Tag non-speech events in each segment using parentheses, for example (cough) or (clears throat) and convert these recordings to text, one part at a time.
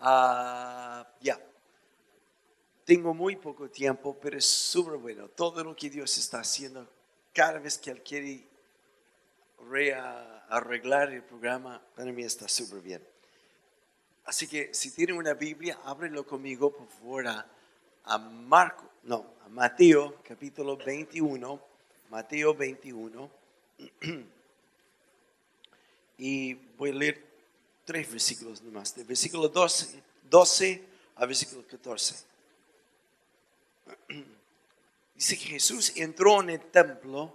Ah, ya. Tengo muy poco tiempo, pero es súper bueno. Todo lo que Dios está haciendo, cada vez que Él quiere arreglar el programa, para mí está súper bien. Así que si tienen una Biblia, ábrelo conmigo, por favor, a, a Marco, no, a Mateo, capítulo 21, Mateo 21. (clears throat) y voy a leer tres versículos nomás, de versículo 12, 12 a versículo 14. (clears throat) Dice que Jesús entró en el templo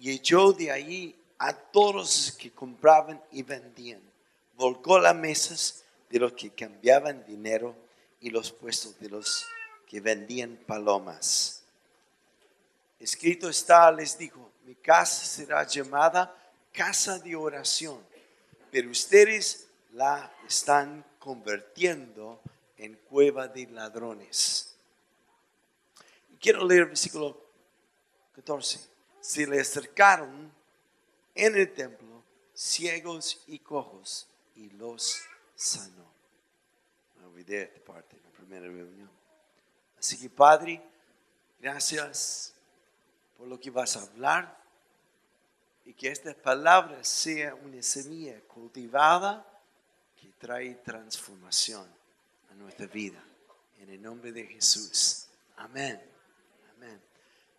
y echó de ahí a todos los que compraban y vendían. Volcó las mesas de los que cambiaban dinero y los puestos de los que vendían palomas. Escrito está, les dijo, mi casa será llamada casa de oración, pero ustedes la están convirtiendo en cueva de ladrones. quiero leer el versículo 14. Se le acercaron en el templo ciegos y cojos y los sanó. Me olvidé esta parte en la primera reunión. Así que Padre, gracias por lo que vas a hablar y que esta palabra sea una semilla cultivada que trae transformación a nuestra vida. En el nombre de Jesús. Amén. Amén.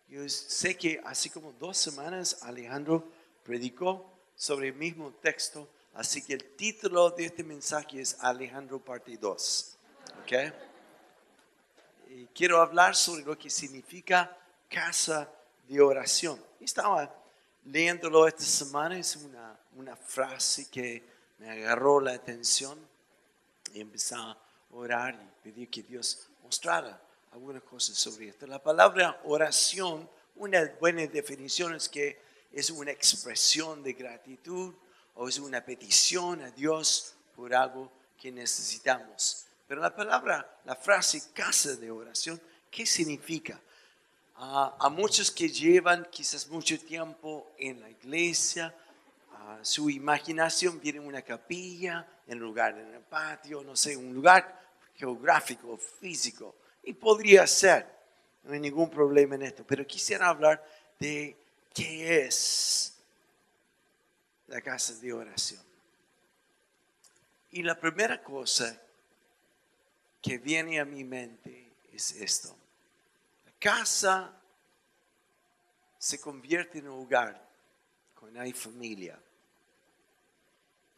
Yo sé que así como dos semanas Alejandro predicó sobre el mismo texto, así que el título de este mensaje es Alejandro parte 2. ¿Ok? Y quiero hablar sobre lo que significa casa de oración. Estaba leyéndolo esta semana, es una, una frase que me agarró la atención y empecé a orar y pedir que Dios mostrara algunas cosas sobre esto. La palabra oración, una buena definición es que es una expresión de gratitud o es una petición a Dios por algo que necesitamos. Pero la palabra, la frase casa de oración, ¿qué significa? a muchos que llevan quizás mucho tiempo en la iglesia, su imaginación viene una capilla, en lugar en el patio, no sé, un lugar geográfico, físico. Y podría ser, no hay ningún problema en esto, pero quisiera hablar de qué es la casa de oración. Y la primera cosa que viene a mi mente es esto casa se convierte en un hogar cuando hay familia.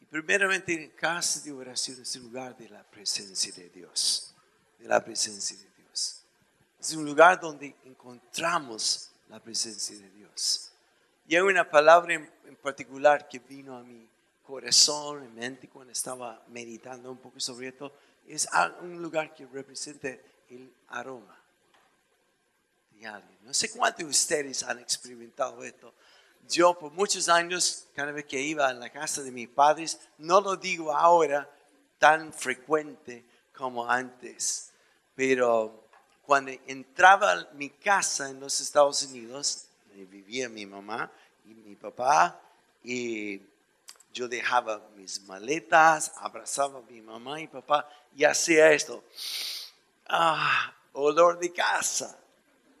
Primeramente, casa de oración es un lugar de la presencia de Dios, de la presencia de Dios. Es un lugar donde encontramos la presencia de Dios. Y hay una palabra en, en particular que vino a mi corazón, en mente, cuando estaba meditando un poco sobre esto, es un lugar que representa el aroma no sé cuántos de ustedes han experimentado esto. Yo por muchos años, cada vez que iba a la casa de mis padres, no lo digo ahora tan frecuente como antes, pero cuando entraba a mi casa en los Estados Unidos, vivía mi mamá y mi papá, y yo dejaba mis maletas, abrazaba a mi mamá y papá y hacía esto. Ah, olor de casa.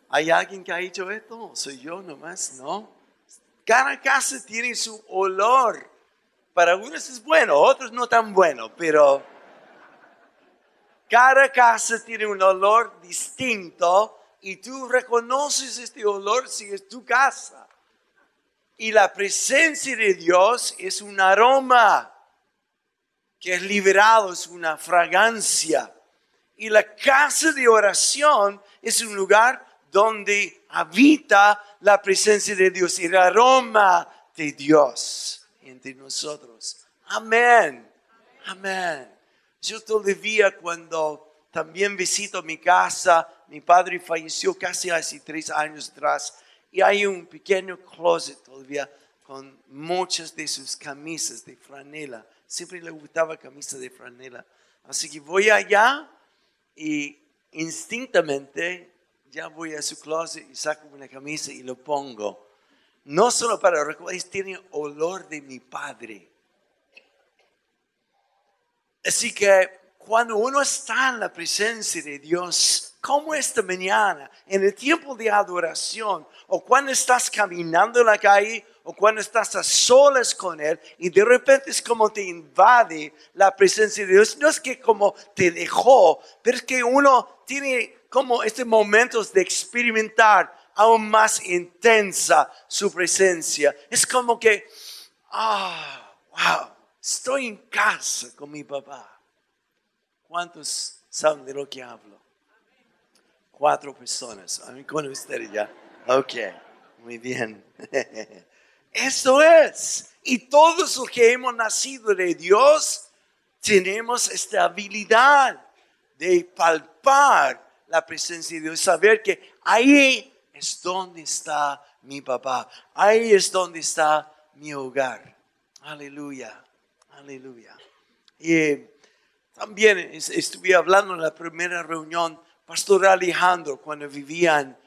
¿Hay alguien que ha hecho esto? ¿Soy yo nomás? No. Cada casa tiene su olor. Para algunos es bueno, otros no tan bueno, pero cada casa tiene un olor distinto y tú reconoces este olor si es tu casa. Y la presencia de Dios es un aroma que es liberado, es una fragancia. Y la casa de oración es un lugar donde habita la presencia de Dios el aroma de Dios entre nosotros. Amén. Amén. Yo todavía cuando también visito mi casa, mi padre falleció casi hace tres años atrás y hay un pequeño closet todavía con muchas de sus camisas de franela. Siempre le gustaba camisa de franela. Así que voy allá y instintamente ya voy a su closet y saco una camisa y lo pongo. No solo para recordar, tiene olor de mi padre. Así que cuando uno está en la presencia de Dios, como esta mañana, en el tiempo de adoración, o cuando estás caminando en la calle, o cuando estás a solas con Él, y de repente es como te invade la presencia de Dios. No es que como te dejó, pero es que uno tiene como estos momentos de experimentar aún más intensa su presencia. Es como que, ah, wow, estoy en casa con mi papá. ¿Cuántos saben de lo que hablo? Cuatro personas. A mí con ustedes ya. Ok, muy bien. (laughs) Eso es. Y todos los que hemos nacido de Dios tenemos esta habilidad de palpar la presencia de Dios, saber que ahí es donde está mi papá, ahí es donde está mi hogar. Aleluya, aleluya. Y también estuve hablando en la primera reunión, Pastor Alejandro, cuando vivía en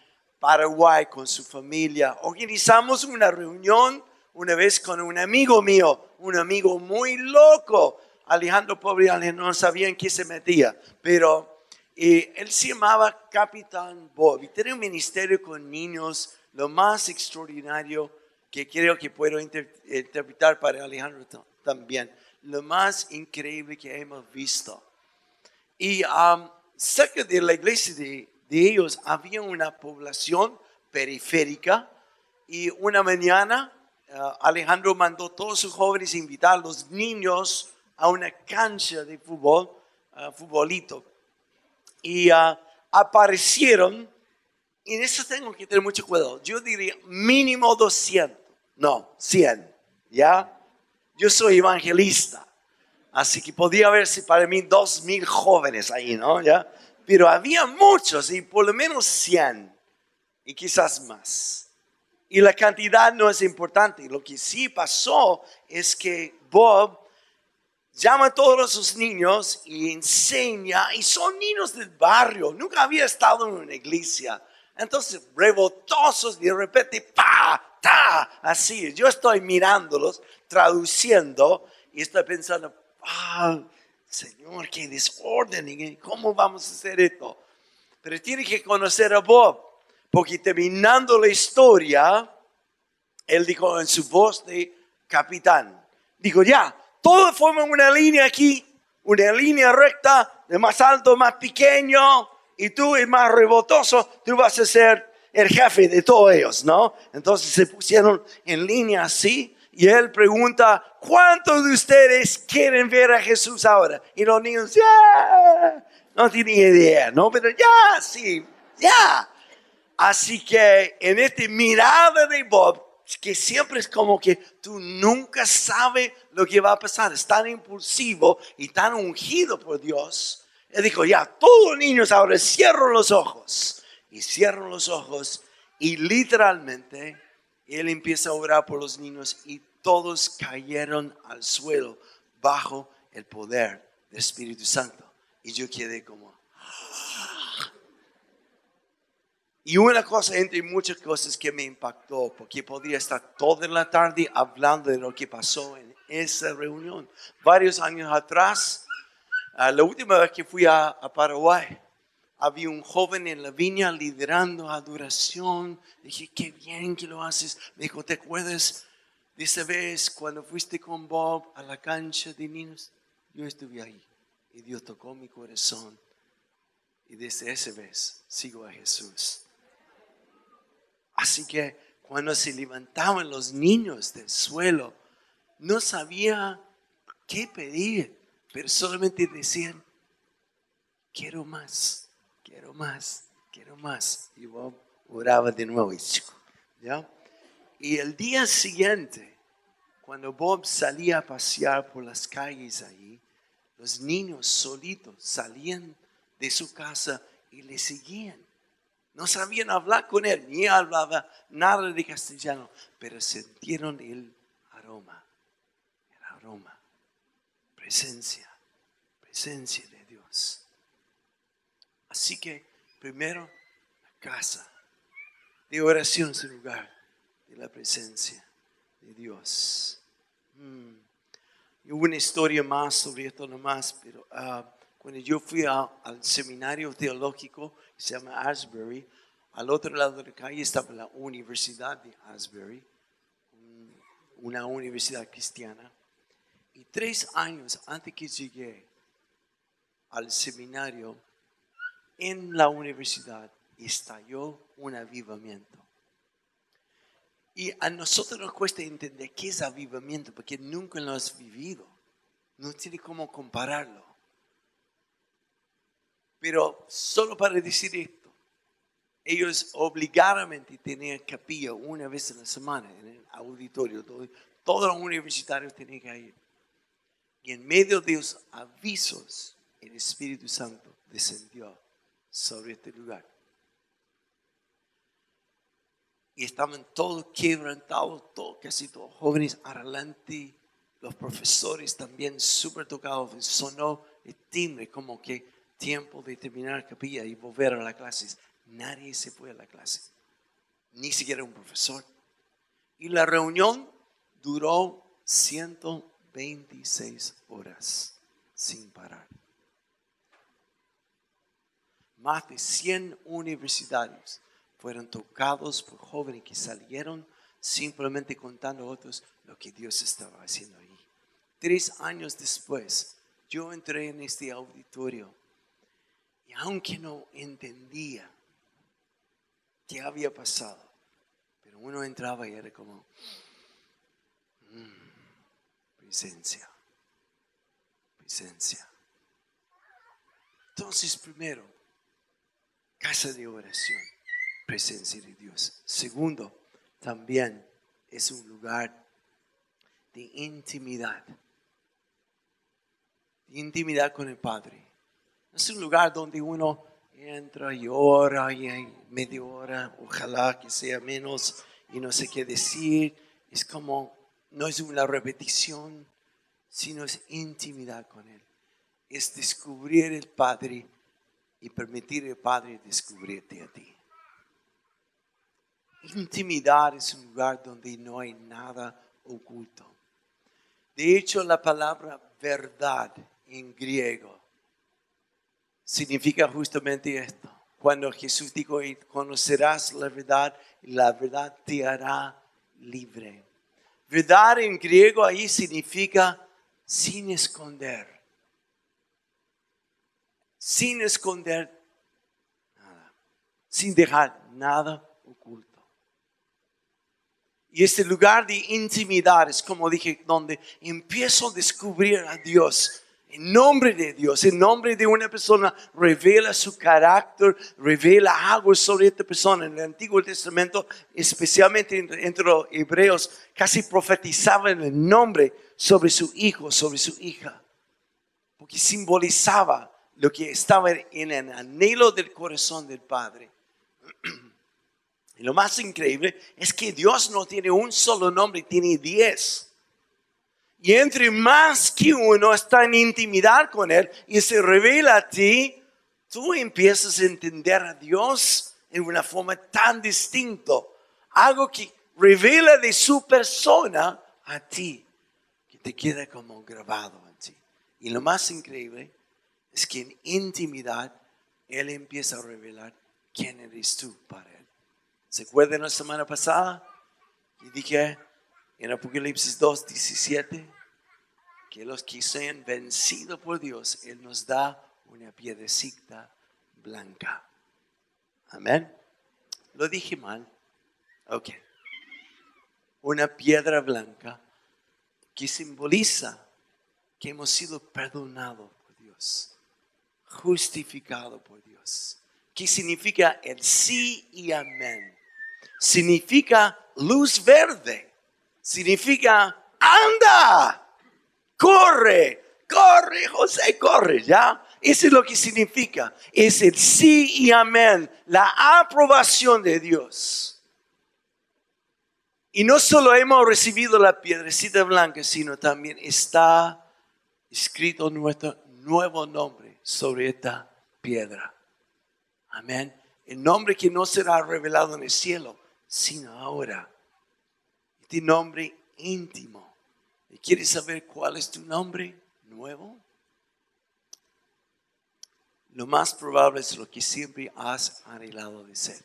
Paraguay con su familia, organizamos una reunión una vez con un amigo mío, un amigo muy loco. Alejandro, pobre no sabía en qué se metía, pero y él se llamaba Capitán Bob y tenía un ministerio con niños, lo más extraordinario que creo que puedo interpretar para Alejandro también, lo más increíble que hemos visto. Y um, cerca de la iglesia de, ellos había una población periférica y una mañana uh, Alejandro mandó a todos sus jóvenes invitar a los niños a una cancha de fútbol, uh, futbolito y ah, aparecieron, y en eso tengo que tener mucho cuidado, yo diría mínimo 200, no, 100, ¿ya? Yo soy evangelista, así que podía haberse para mí dos mil jóvenes ahí, ¿no? ¿Ya? Pero había muchos y por lo menos 100 y quizás más. Y la cantidad no es importante. Lo que sí pasó es que Bob llama a todos sus niños y enseña, y son niños del barrio, nunca había estado en una iglesia. Entonces, rebotosos, de repente, pa, ta, así. Yo estoy mirándolos, traduciendo, y estoy pensando, ah, Señor, qué desorden, ¿cómo vamos a hacer esto? Pero tiene que conocer a Bob, porque terminando la historia, él dijo en su voz de capitán, dijo, ya, todos forman una línea aquí, una línea recta, de más alto, más pequeño, y tú el más rebotoso, tú vas a ser el jefe de todos ellos, ¿no? Entonces se pusieron en línea así, y él pregunta, ¿cuántos de ustedes quieren ver a Jesús ahora? Y los niños, ya, no tienen idea, ¿no? Pero ya, sí, ya. Así que en esta mirada de Bob, que siempre es como que tú nunca sabes lo que va a pasar. Es tan impulsivo y tan ungido por Dios. Él dijo, ya, todos los niños ahora cierran los ojos. Y cierran los ojos y literalmente él empieza a orar por los niños y todos cayeron al suelo bajo el poder del Espíritu Santo. Y yo quedé como, Y una cosa entre muchas cosas que me impactó, porque podría estar toda la tarde hablando de lo que pasó en esa reunión. Varios años atrás, ah, la última vez que fui a, Paraguay, había un joven en la viña liderando adoración. Dije, qué bien que lo haces. Me dijo, ¿te acuerdas de esa vez cuando fuiste con Bob a la cancha de niños? Yo estuve ahí y Dios tocó mi corazón. Y desde esa vez sigo a Jesús. Así que cuando se levantaban los niños del suelo, no sabía qué pedir, pero solamente decían, quiero más, quiero más, quiero más. Y Bob oraba de nuevo. ¿ya? Y el día siguiente, cuando Bob salía a pasear por las calles ahí, los niños solitos salían de su casa y le seguían. No sabían hablar con él, ni hablaba nada de castellano, pero sintieron el aroma, el aroma, presencia, presencia de Dios. Así que primero la casa de oración es el lugar de la presencia de Dios. Mm. Una historia más sobre esto nomás, pero uh, cuando yo fui al seminario teológico, que se llama Asbury, al otro lado de la calle estaba la Universidad de Asbury, un- una universidad cristiana. Y tres años antes que llegué al seminario, en la universidad estalló un avivamiento. Y a nosotros nos cuesta entender qué es avivamiento, porque nunca lo has vivido. No tiene cómo compararlo. Pero solo para decir esto, ellos obligadamente tenían capilla una vez a la semana en el auditorio. Todo- Todos los universitarios tenían que ir. Y en medio de los avisos, el Espíritu Santo descendió sobre este lugar. Y estaban todos quebrantados, todos, casi todos jóvenes adelante, los profesores también súper tocados. Sonó el timbre como que tiempo de terminar la capilla y volver a la clase. Nadie se fue a la clase, ni siquiera un profesor. Y la reunión duró 126 horas sin parar. Más de 100 universitarios fueron tocados por jóvenes que salieron simplemente contando a otros lo que Dios estaba haciendo ahí. Tres años después, yo entré en este auditorio y aunque no entendía qué había pasado, pero uno entraba y era como, "Mm, presencia, presencia. Entonces, primero, casa de oración, presencia de Dios. Segundo, también es un lugar de intimidad, de intimidad con el Padre. Es un lugar donde uno entra y ora y hay media hora, ojalá que sea menos y no sé qué decir. Es como, no es una repetición, sino es intimidad con Él. Es descubrir el Padre y permitir al Padre descubrirte a ti. Intimidad es un lugar donde no hay nada oculto. De hecho, la palabra verdad en griego significa justamente esto. Cuando Jesús dijo, "Y conocerás la verdad la verdad te hará libre. Verdad en griego ahí significa sin esconder. Sin esconder nada. Sin dejar nada oculto. Y este lugar de intimidad es como dije, donde empiezo a descubrir a Dios. En nombre de Dios, en nombre de una persona, revela su carácter, revela algo sobre esta persona. En el Antiguo Testamento, especialmente entre, los hebreos, casi profetizaban el nombre sobre su hijo, sobre su hija. Porque simbolizaba lo que estaba en el anhelo del corazón del Padre. (clears throat) Y lo más increíble es que Dios no tiene un solo nombre, tiene diez. Y entre más que uno está en intimidad con Él y se revela a ti, tú empiezas a entender a Dios en una forma tan distinta. Algo que revela de su persona a ti, que te queda como grabado en ti. Y lo más increíble es que en intimidad Él empieza a revelar quién eres tú para Él. ¿Se acuerdan la semana pasada? Y dije en Apocalipsis 2, 17, que los que sean vencidos por Dios, Él nos da una piedrecita blanca. Amén. Lo dije mal. Ok. Una piedra blanca que simboliza que hemos sido perdonados por Dios, justificados por Dios. Que significa el sí y amén. Significa luz verde. Significa anda, corre, corre, José, corre, ¿ya? Eso es lo que significa. Es el sí y amén, la aprobación de Dios. Y no solo hemos recibido la piedrecita blanca, sino también está escrito nuestro nuevo nombre sobre esta piedra. Amén. El nombre que no será revelado en el cielo, sino ahora. Este nombre íntimo. ¿Y quieres saber cuál es tu nombre nuevo? lo más probable es lo que siempre has anhelado de ser.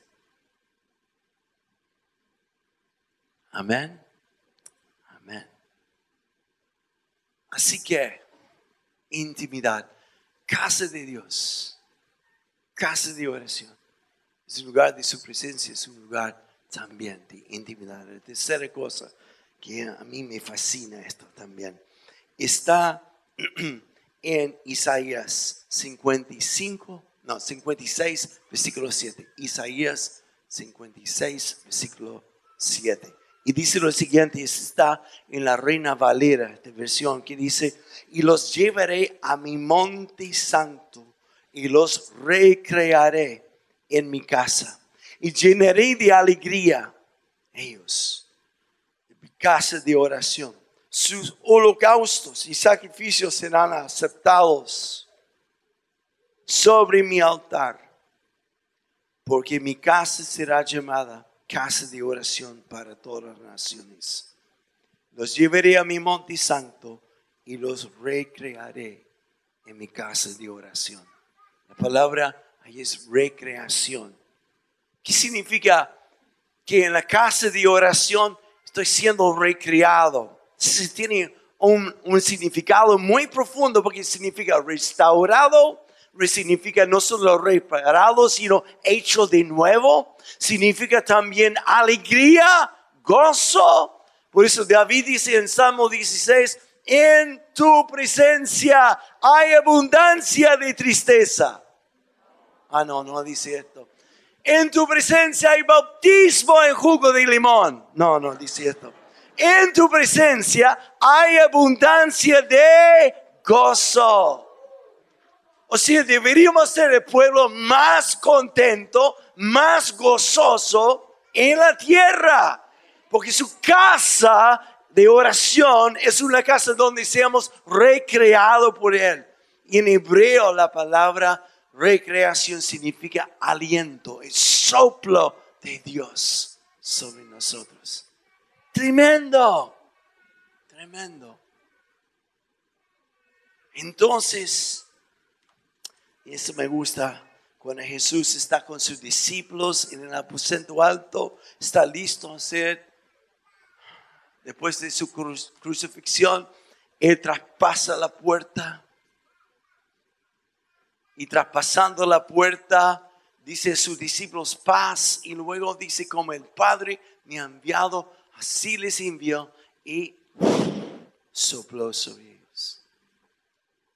Amén. Amén. Así que, intimidad, casa de Dios, casa de oración, es un lugar de su presencia, es un lugar también de intimidad. La tercera cosa que a mí me fascina esto también, está (clears throat) en Isaías 55, no, 56, versículo 7. Isaías 56, versículo 7. Y dice lo siguiente, está en la Reina Valera, de versión, que dice, y los llevaré a mi monte santo y los recrearé en mi casa y llenaré de alegría ellos, mi casa de oración. Sus holocaustos y sacrificios serán aceptados sobre mi altar, porque mi casa será llamada casa de oración para todas las naciones. Los llevaré a mi monte santo y los recrearé en mi casa de oración. La palabra ahí es recreación. ¿Qué significa que en la casa de oración estoy siendo recreado? tiene un, un significado muy profundo porque significa restaurado, significa no solo reparado, sino hecho de nuevo. Significa también alegría, gozo. Por eso David dice en Salmo 16, en tu presencia hay abundancia de tristeza. Ah, no, no dice esto. En tu presencia hay bautismo en jugo de limón. No, no dice esto. En tu presencia hay abundancia de gozo. O sea, deberíamos ser el pueblo más contento, más gozoso en la tierra. Porque su casa de oración es una casa donde seamos recreados por Él. Y en hebreo la palabra recreación significa aliento, el soplo de Dios sobre nosotros. Tremendo, tremendo. Entonces, y eso me gusta, cuando Jesús está con sus discípulos en el aposento alto, está listo a hacer, después de su crucifixión, Él traspasa la puerta. Y traspasando la puerta, dice a sus discípulos paz y luego dice como el Padre me ha enviado, así les envió y sopló sobre ellos.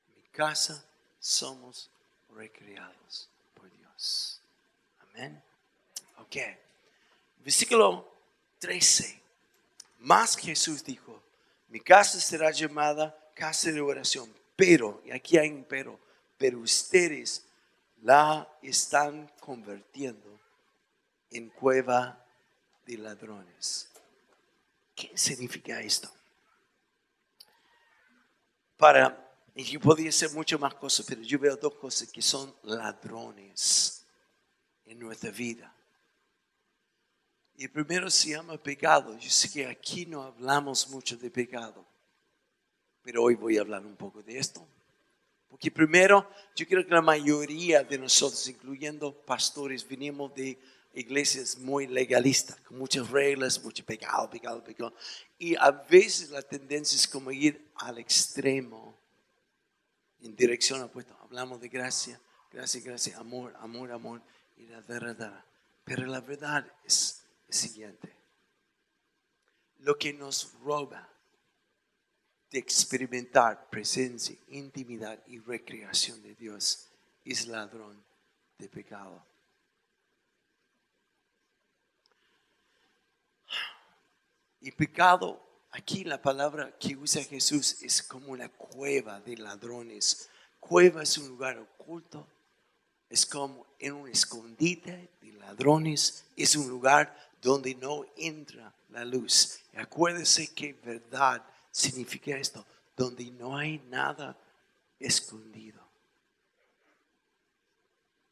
En mi casa somos recreados por Dios. Amén. Ok. Versículo 13. Más Jesús dijo, mi casa será llamada casa de oración, pero, y aquí hay un pero, pero ustedes la están convirtiendo en cueva de ladrones. ¿Qué significa esto? Para, y yo podría ser mucho más cosas, pero yo veo dos cosas que son ladrones en nuestra vida. Y el primero se llama pecado. Yo sé que aquí no hablamos mucho de pecado, pero hoy voy a hablar un poco de esto. Porque primero, yo creo que la mayoría de nosotros, incluyendo pastores, venimos de iglesias muy legalistas, con muchas reglas, mucho pecado, pecado, pecado. Y a veces la tendencia es como ir al extremo, en dirección opuesta. Hablamos de gracia, gracia, gracia, amor, amor, amor, y la verdad. Pero la verdad es el siguiente. Lo que nos roba de experimentar presencia, intimidad y recreación de Dios es ladrón de pecado. Y pecado, aquí la palabra que usa Jesús es como una cueva de ladrones. Cueva es un lugar oculto, es como en un escondite de ladrones, es un lugar donde no entra la luz. Y acuérdese que verdad significa esto, donde no hay nada escondido.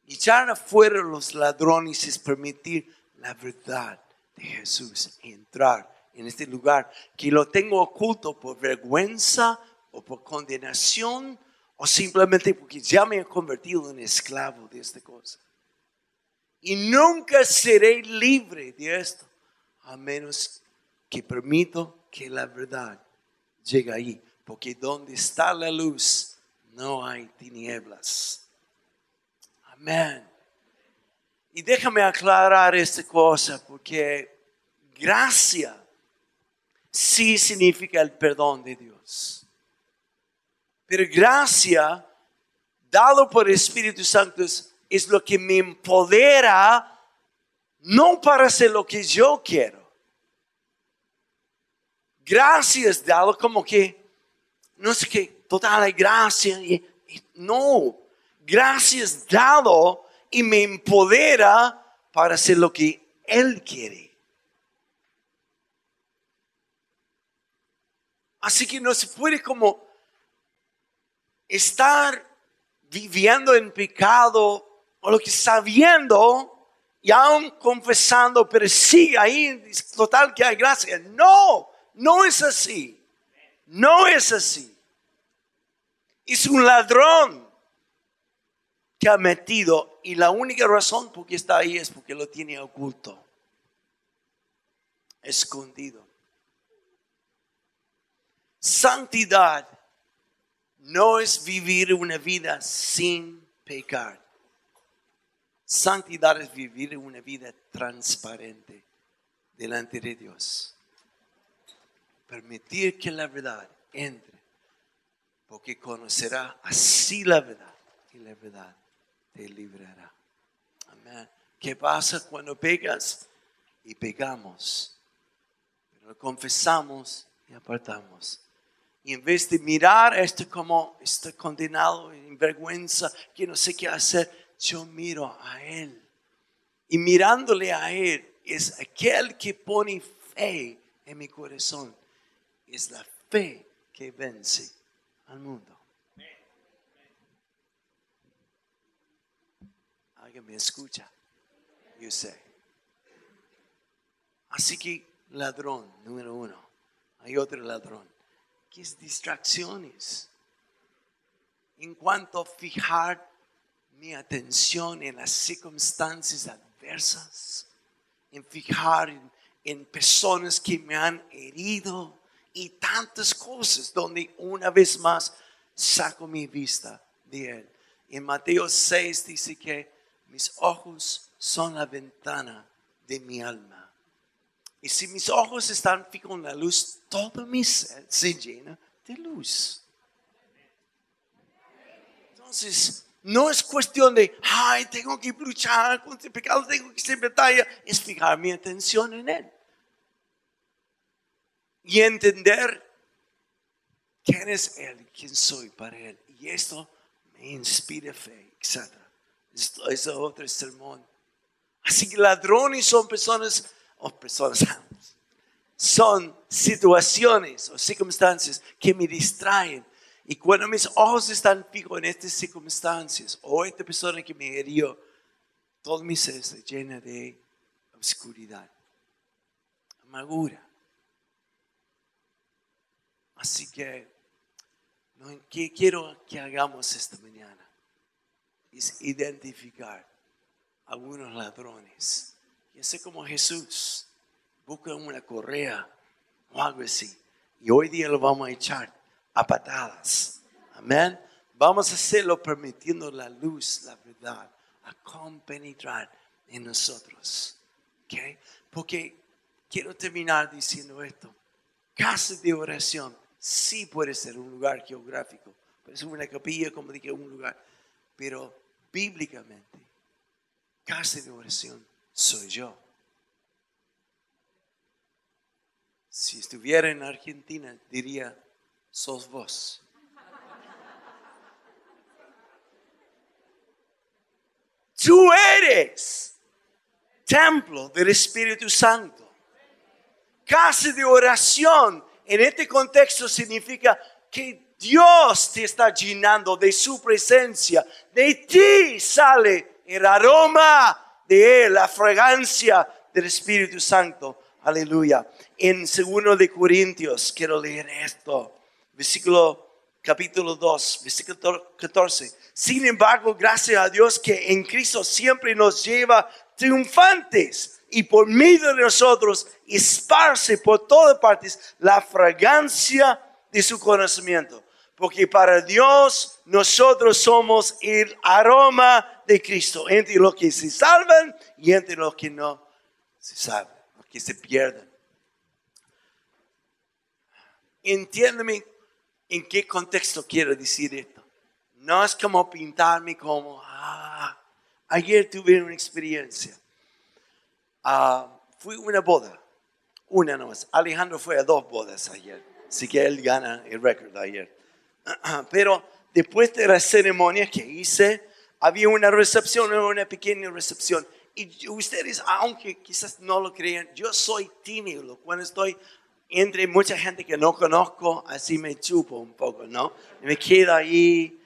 Echar afuera los ladrones es permitir la verdad de Jesús entrar en este lugar que lo tengo oculto por vergüenza o por condenación O simplemente porque ya me he convertido en esclavo de esta cosa. Y nunca seré libre de esto, a menos que permito que la verdad llegue ahí. Porque donde está la luz, no hay tinieblas. Amén. Y déjame aclarar esta cosa, porque gracia sí significa el perdón de Dios. Pero gracia, dado por el Espíritu Santo, es lo que me empodera no para hacer lo que yo quiero. Gracias dado como que, no sé qué, total gracia. no, gracias dado y me empodera para hacer lo que Él quiere. Así que no se puede como estar viviendo en pecado o lo que sabiendo y aún confesando, pero sigue ahí, total que hay gracia. No, no es así. No es así. Es un ladrón que ha metido y la única razón por que está ahí es porque lo tiene oculto, escondido. Santidad no es vivir una vida sin pecar. Santidad es vivir una vida transparente delante de Dios. Permitir que la verdad entre, porque conocerá así la verdad y la verdad te librará. Amén. ¿Qué pasa cuando pegas? Y pegamos, pero confesamos y apartamos. Y en vez de mirar esto como está condenado en vergüenza, que no sé qué hacer, yo miro a Él. Y mirándole a Él es aquel que pone fe en mi corazón. Es la fe que vence al mundo. Alguien me escucha. Yo sé. Así que ladrón número uno. Hay otro ladrón. Que es distracciones. En cuanto a fijar mi atención en las circunstancias adversas, en fijar en, personas que me han herido y tantas cosas donde una vez más saco mi vista de Él. En Mateo 6 dice que mis ojos son la ventana de mi alma. Y si mis ojos están fijos en la luz, todo mi ser se llena de luz. Entonces, no es cuestión de, ay, tengo que luchar contra el pecado, tengo que hacer batalla. Es fijar mi atención en Él. Y entender quién es Él, quién soy para Él. Y esto me inspira fe, etc. Esto es otro sermón. Así que ladrones son personas, o personas, son situaciones o circunstancias que me distraen y cuando mis ojos están fijos en estas circunstancias o esta persona que me herió, todo mi ser se llena de oscuridad, amargura. Así que, ¿qué quiero que hagamos esta mañana? Es identificar algunos ladrones. Y como Jesús, busca una correa o algo así. Y hoy día lo vamos a echar a patadas. Amén. Vamos a hacerlo permitiendo la luz, la verdad, a compenetrar en nosotros. ¿Okay? Porque quiero terminar diciendo esto. Casa de oración sí puede ser un lugar geográfico, puede ser una capilla, como dije, un lugar, pero bíblicamente, casa de oración soy yo. Si estuviera en Argentina, diría, sos vos. Tú eres templo del Espíritu Santo. Casa de oración en este contexto significa que Dios te está llenando de su presencia. De ti sale el aroma de Él, la fragancia del Espíritu Santo. Aleluya. En segundo de Corintios, quiero leer esto versículo capítulo 2, versículo 14. Sin embargo, gracias a Dios que en Cristo siempre nos lleva triunfantes y por medio de nosotros esparce por todas partes la fragancia de su conocimiento. Porque para Dios nosotros somos el aroma de Cristo entre los que se salvan y entre los que no se salvan, los que se pierden. Entiéndeme en qué contexto quiero decir esto. No es como pintarme como, ah, ayer tuve una experiencia. Uh, fui a una boda, una nomás. Alejandro fue a dos bodas ayer, así que él gana el récord ayer. Pero después de la ceremonia que hice, había una recepción, una pequeña recepción. Y ustedes, aunque quizás no lo crean, yo soy tímido cuando estoy entre mucha gente que no conozco, así me chupo un poco, ¿no? me quedo ahí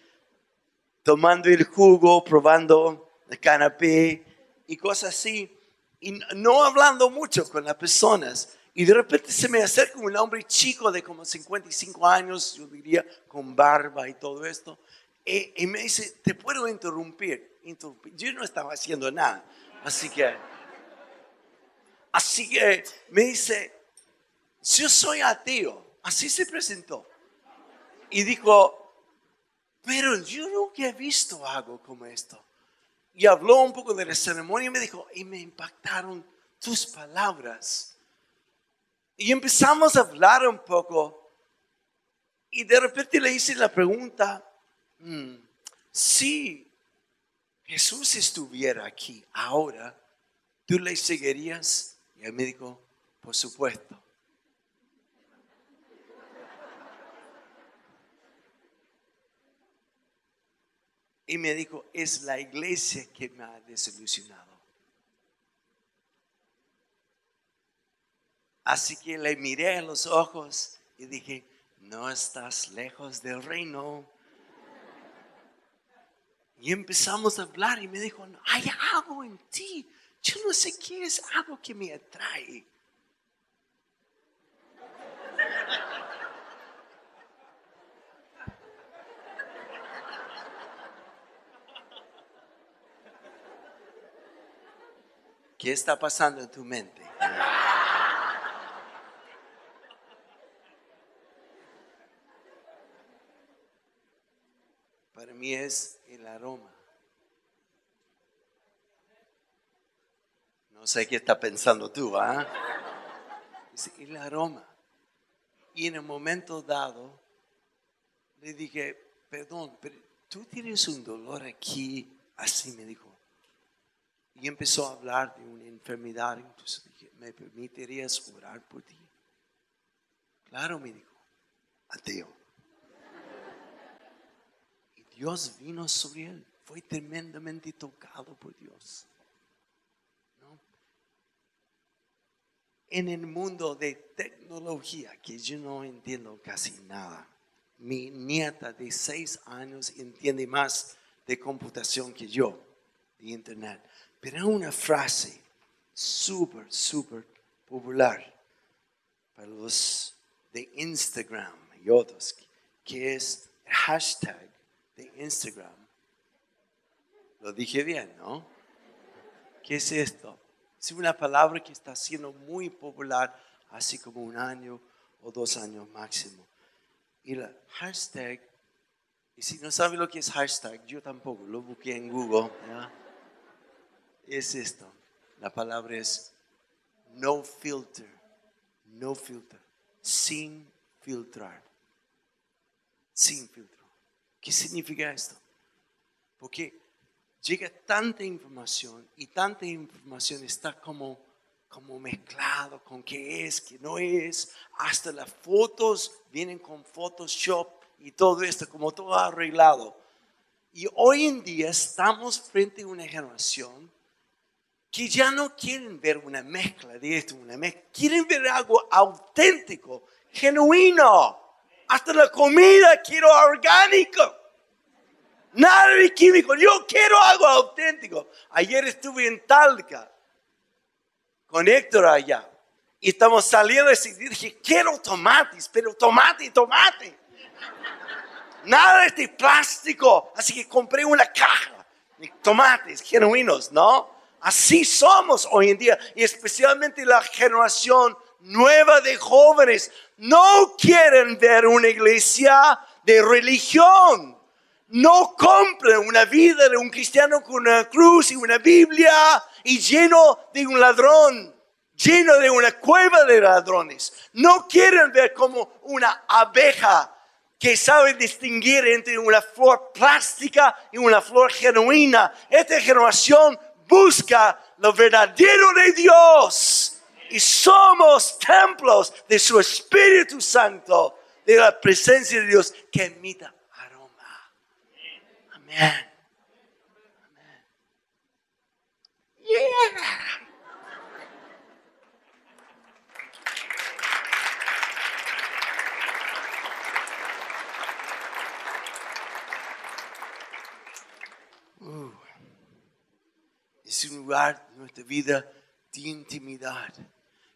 tomando el jugo, probando el canapé y cosas así y no hablando mucho con las personas. Y de repente se me acerca un hombre chico de como 55 años, yo diría, con barba y todo esto. Y, me dice, ¿te puedo interrumpir? interrumpir? Yo no estaba haciendo nada. Así que, así que me dice, yo soy ateo. Así se presentó. Y dijo, pero yo nunca he visto algo como esto y habló un poco de la ceremonia y me dijo, y me impactaron tus palabras. Y empezamos a hablar un poco y de repente le hice la pregunta, mm, si Jesús estuviera aquí ahora, ¿tú le seguirías? Y él me dijo, por supuesto. Y me dijo, es la iglesia que me ha desilusionado. Así que le miré en los ojos y dije, no estás lejos del reino. Y empezamos a hablar y me dijo, hay algo en ti. Yo no sé qué es algo que me atrae. ¿Qué está pasando en tu mente? Para mí es el aroma. No sé qué está pensando tú, ¿ah? Es el aroma. Y en el momento dado, le dije, perdón, pero tú tienes un dolor aquí. Así me dijo, y empezó a hablar de una enfermedad. Entonces dije, ¿me permitirías orar por ti? Claro, me dijo, ateo. Dios vino sobre él. Fue tremendamente tocado por Dios. En el mundo de tecnología, que yo no entiendo casi nada, mi nieta de seis años entiende más de computación que yo, de internet. Pero hay una frase súper, súper popular para los de Instagram y otros, que es hashtag de Instagram. Lo dije bien, ¿no? ¿Qué es esto? Es una palabra que está siendo muy popular hace como un año o dos años máximo. Y el hashtag, y si no sabe lo que es hashtag, yo tampoco, lo busqué en Google. es esto. La palabra es no filter, no filter, sin filtrar, sin filtro. ¿Qué significa esto? Porque llega tanta información y tanta información está como, como mezclado con qué es, qué no es. Hasta las fotos vienen con Photoshop y todo esto, como todo arreglado. Y hoy en día estamos frente a una generación que ya no quieren ver una mezcla de esto, una mezcla, quieren ver algo auténtico, genuino. Hasta la comida quiero orgánico. Nada de químico, yo quiero algo auténtico. Ayer estuve en Talca con Héctor allá y estamos saliendo y dije, quiero tomates, pero tomate, tomate. Nada de plástico. Así que compré una caja de tomates genuinos, ¿no? Así somos hoy en día. Y especialmente la generación nueva de jóvenes. No quieren ver una iglesia de religión. No compren una vida de un cristiano con una cruz y una Biblia y lleno de un ladrón, lleno de una cueva de ladrones. No quieren ver como una abeja que sabe distinguir entre una flor plástica y una flor genuina. Esta generación busca lo verdadero de Dios y somos templos de su Espíritu Santo, de la presencia de Dios que emita Amen. Yeah. Uh, es un lugar de nuestra vida de intimidad,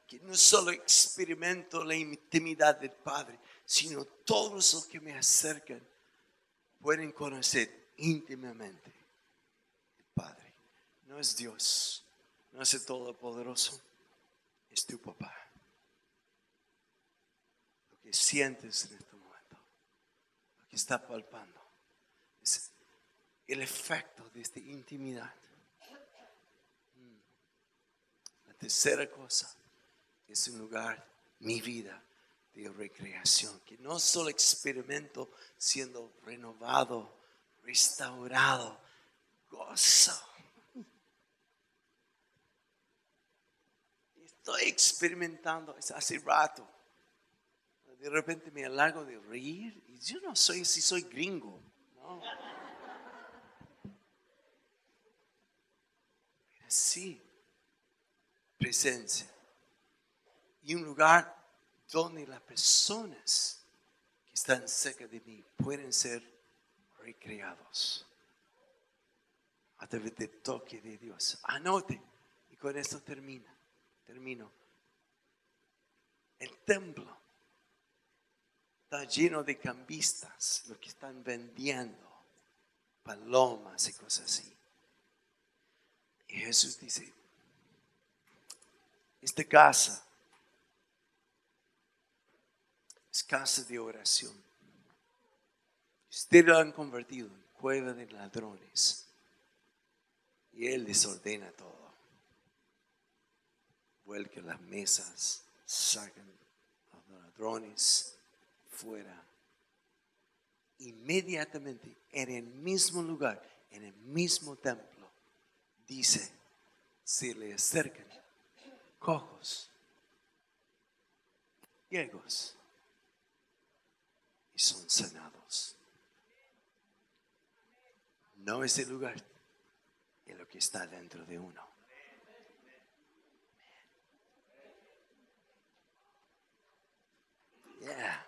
que no solo experimento la intimidad del Padre, sino todos los que me acercan pueden conocer íntimamente el Padre. No es Dios, no es el Todopoderoso, es tu papá. Lo que sientes en este momento, lo que está palpando, es el efecto de esta intimidad. Mm. La tercera cosa es un lugar, mi vida, de recreación, que no solo experimento siendo renovado restaurado, gozo. Estoy experimentando hace rato. De repente me alargo de reír y yo no soy si soy gringo. ¿no? Sí, presencia. Y un lugar donde las personas que están cerca de mí pueden ser recreados a través del toque de Dios. Anote, y con esto termina, termino. El templo está lleno de cambistas, los que están vendiendo palomas y cosas así. Y Jesús dice, esta casa es casa de oración. Ustedes lo han convertido en cueva de ladrones. Y Él desordena todo. Vuelque las mesas, sacan a los ladrones fuera. Inmediatamente, en el mismo lugar, en el mismo templo, dice, se le acercan cojos, ciegos, y son sanados. No es el lugar, es lo que está dentro de uno. Yeah.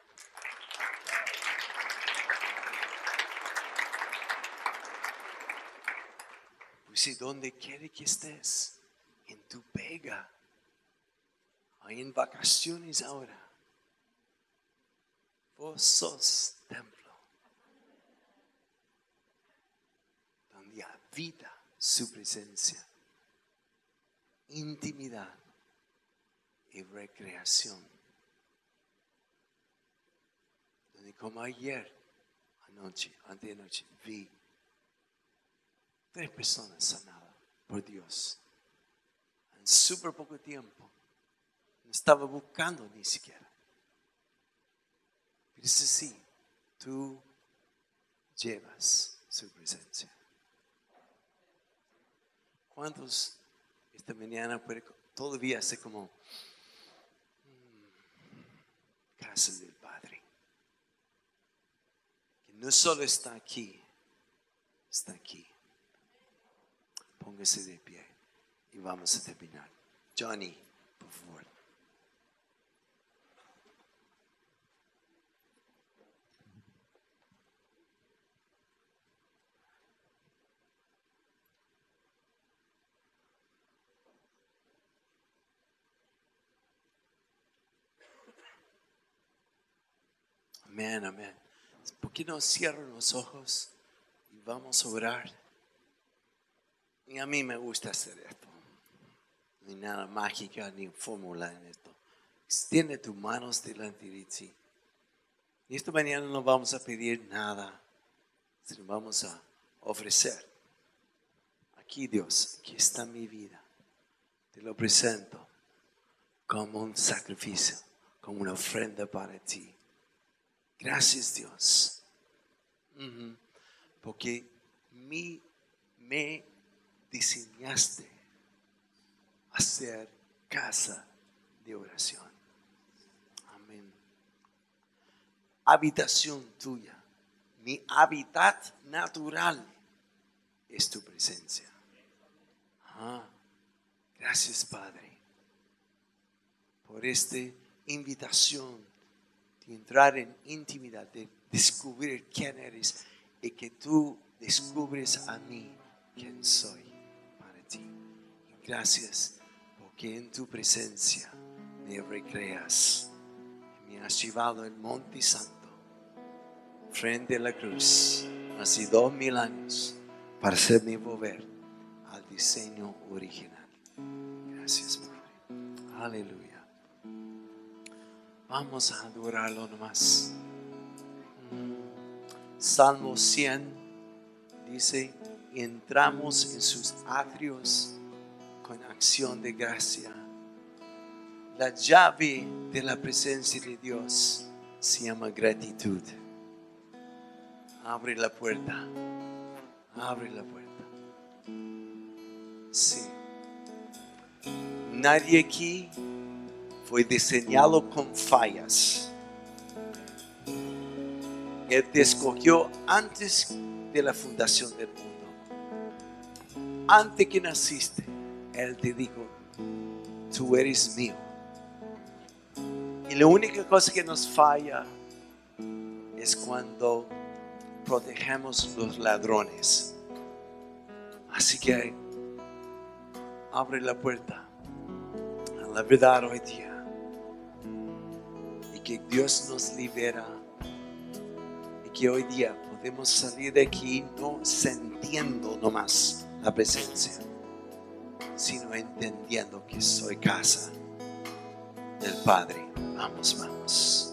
Pues si donde quiere que estés, en tu pega, o en vacaciones ahora, vos sos templo. vida su presencia, intimidad y recreación. Donde como ayer, anoche, noche vi tres personas sanadas por Dios en súper poco tiempo. No estaba buscando ni siquiera. Pero es así, tú llevas su presencia. ¿Cuántos esta mañana puede todavía hacer como mm, casa del Padre? Que no solo está aquí, está aquí. Póngase de pie y vamos a terminar. Johnny, por favor. Amén, amén. ¿Por qué no cierran los ojos y vamos a orar? Y a mí me gusta hacer esto. No hay nada mágica ni fórmula en esto. Extiende tus manos delante de ti. Y esta mañana no vamos a pedir nada, sino vamos a ofrecer. Aquí Dios, aquí está mi vida. Te lo presento como un sacrificio, como una ofrenda para ti. Gracias Dios. Porque mi, me diseñaste a ser casa de oración. Amén. Habitación tuya. Mi hábitat natural es tu presencia. Ah, gracias Padre por esta invitación entrar en intimidad, de descubrir quién eres y que tú descubres a mí quién soy para ti. Gracias porque en tu presencia me recreas. Me has llevado al Monte Santo frente a la cruz hace dos mil años para hacerme volver al diseño original. Gracias, Padre. Aleluya. Vamos a adorarlo nomás. Salmo 100 dice, entramos en sus atrios con acción de gracia. La llave de la presencia de Dios se llama gratitud. Abre la puerta. Abre la puerta. Sí. Nadie aquí fue diseñado con fallas. Él te escogió antes de la fundación del mundo. Antes que naciste, Él te dijo, tú eres mío. Y la única cosa que nos falla es cuando protegemos los ladrones. Así que abre la puerta a la verdad hoy día que Dios nos libera y que hoy día podemos salir de aquí no sintiendo nomás la presencia, sino entendiendo que soy casa del Padre. Vamos, vamos.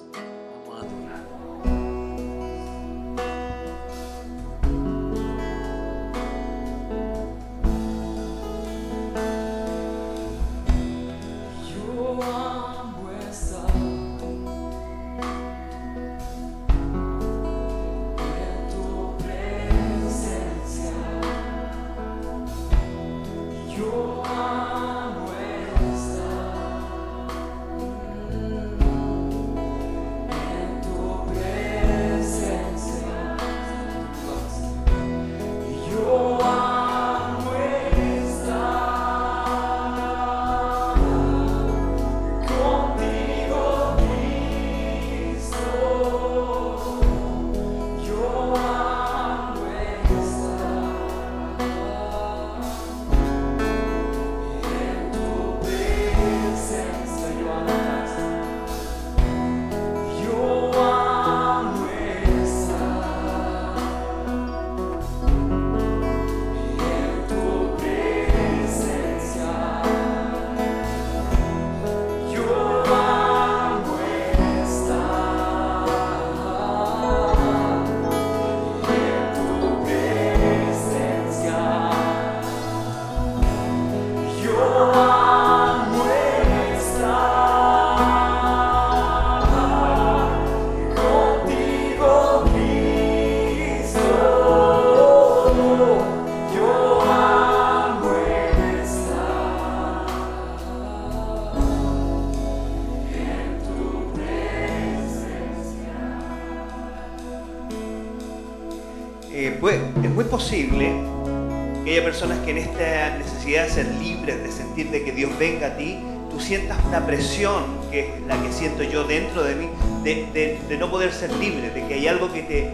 Venga a ti, tú sientas una presión, que es la que siento yo dentro de mí, de, no poder ser libre, de que hay algo que, te,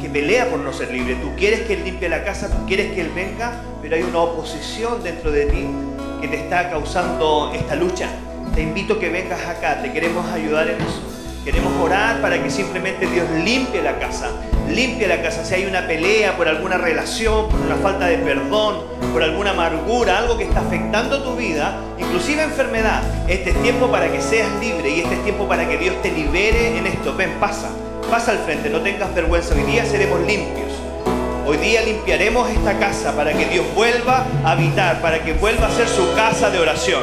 que, pelea por no ser libre. Tú quieres que Él limpie la casa, tú quieres que Él venga, pero hay una oposición dentro de ti que te está causando esta lucha. Te invito a que vengas acá, te queremos ayudar en eso. Queremos orar para que simplemente Dios limpie la casa, limpia la casa. Si hay una pelea por alguna relación, por una falta de perdón, por alguna amargura, algo que está afectando tu vida, inclusive enfermedad, este es tiempo para que seas libre y este es tiempo para que Dios te libere en esto. Ven, pasa, pasa al frente, no tengas vergüenza. Hoy día seremos limpios. Hoy día limpiaremos esta casa para que Dios vuelva a habitar, para que vuelva a ser su casa de oración.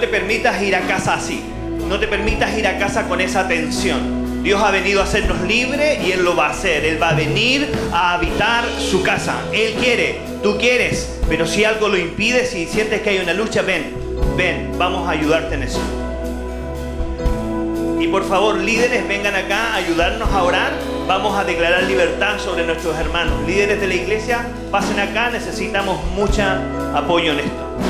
Te permitas ir a casa así. No te permitas ir a casa con esa tensión. Dios ha venido a hacernos libres y Él lo va a hacer. Él va a venir a habitar su casa. Él quiere, tú quieres. Pero si algo lo impide, si sientes que hay una lucha, ven, ven, vamos a ayudarte en eso. Y por favor, líderes, vengan acá a ayudarnos a orar. Vamos a declarar libertad sobre nuestros hermanos. Líderes de la iglesia, pasen acá, necesitamos mucho apoyo en esto.